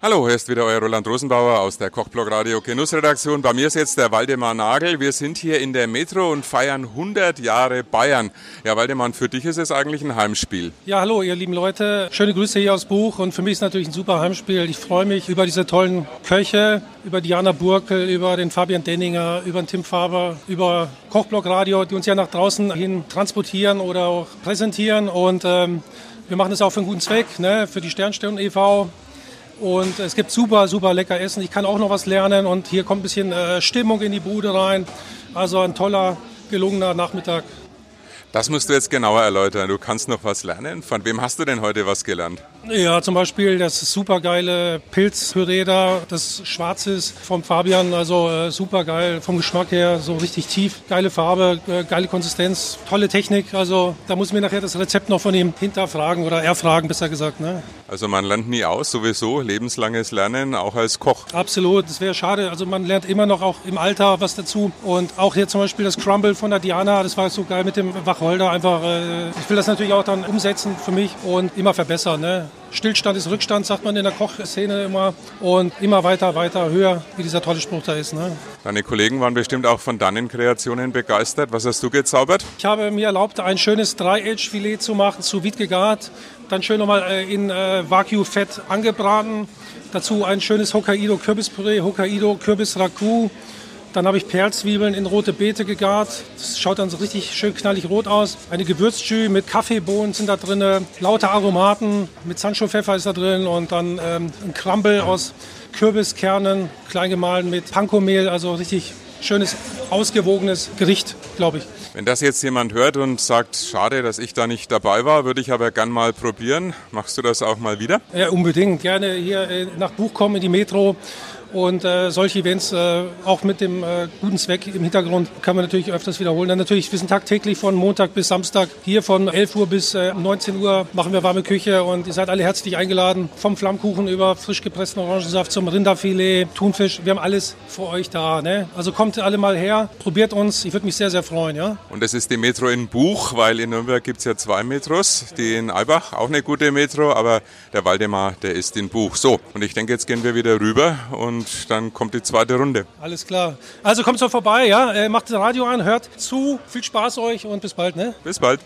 Hallo, hier ist wieder euer Roland Rosenbauer aus der Kochblog Radio Genussredaktion. Bei mir ist jetzt der Waldemar Nagel. Wir sind hier in der Metro und feiern 100 Jahre Bayern. Ja, Waldemar, für dich ist es eigentlich ein Heimspiel. Ja, hallo, ihr lieben Leute. Schöne Grüße hier aus Buch und für mich ist es natürlich ein super Heimspiel. Ich freue mich über diese tollen Köche, über Diana Burkel, über den Fabian Denninger, über den Tim Faber, über Kochblog Radio, die uns ja nach draußen hin transportieren oder auch präsentieren und ähm, wir machen das auch für einen guten Zweck, ne? für die Sternstunden e.V., und es gibt super, super lecker Essen. Ich kann auch noch was lernen und hier kommt ein bisschen äh, Stimmung in die Bude rein. Also ein toller, gelungener Nachmittag. Das musst du jetzt genauer erläutern. Du kannst noch was lernen. Von wem hast du denn heute was gelernt? Ja, zum Beispiel das supergeile Pilzpüree da, das schwarz ist vom Fabian, also äh, supergeil vom Geschmack her, so richtig tief, geile Farbe, äh, geile Konsistenz, tolle Technik. Also da muss ich mir nachher das Rezept noch von ihm hinterfragen oder erfragen, besser gesagt. Ne? Also man lernt nie aus, sowieso lebenslanges Lernen, auch als Koch. Absolut, das wäre schade. Also man lernt immer noch auch im Alter was dazu. Und auch hier zum Beispiel das Crumble von der Diana, das war so geil mit dem Wacholder. Einfach, äh, ich will das natürlich auch dann umsetzen für mich und immer verbessern. Ne? Stillstand ist Rückstand, sagt man in der Kochszene immer. Und immer weiter, weiter, höher, wie dieser tolle Spruch da ist. Ne? Deine Kollegen waren bestimmt auch von deinen Kreationen begeistert. Was hast du gezaubert? Ich habe mir erlaubt, ein schönes Dreiedge-Filet zu machen, zu vide gegart. Dann schön nochmal äh, in äh, Wagyu-Fett angebraten. Dazu ein schönes Hokkaido-Kürbispüree, Hokkaido-Kürbis-Ragout. Dann habe ich Perlzwiebeln in rote Beete gegart. Das schaut dann so richtig schön knallig rot aus. Eine Gewürzjus mit Kaffeebohnen sind da drin, lauter Aromaten mit Sancho-Pfeffer ist da drin und dann ähm, ein Crumble aus Kürbiskernen, klein gemahlen mit Panko-Mehl, also richtig schönes, ausgewogenes Gericht, glaube ich. Wenn das jetzt jemand hört und sagt, schade, dass ich da nicht dabei war, würde ich aber gern mal probieren. Machst du das auch mal wieder? Ja, unbedingt. Gerne hier äh, nach Buch kommen in die Metro und äh, solche Events äh, auch mit dem äh, guten Zweck im Hintergrund kann man natürlich öfters wiederholen. Dann natürlich, wir sind tagtäglich von Montag bis Samstag hier von 11 Uhr bis äh, 19 Uhr machen wir warme Küche und ihr seid alle herzlich eingeladen. Vom Flammkuchen über frisch gepressten Orangensaft zum Rinderfilet, Thunfisch. Wir haben alles für euch da. Ne? Also kommt alle mal her, probiert uns. Ich würde mich sehr, sehr freuen. Ja? Und es ist die Metro in Buch, weil in Nürnberg gibt es ja zwei Metros. Die in Albach, auch eine gute Metro, aber der Waldemar, der ist in Buch. So, und ich denke, jetzt gehen wir wieder rüber und und dann kommt die zweite Runde. Alles klar. Also kommt so vorbei, ja? Macht das Radio an, hört zu. Viel Spaß euch und bis bald, ne? Bis bald.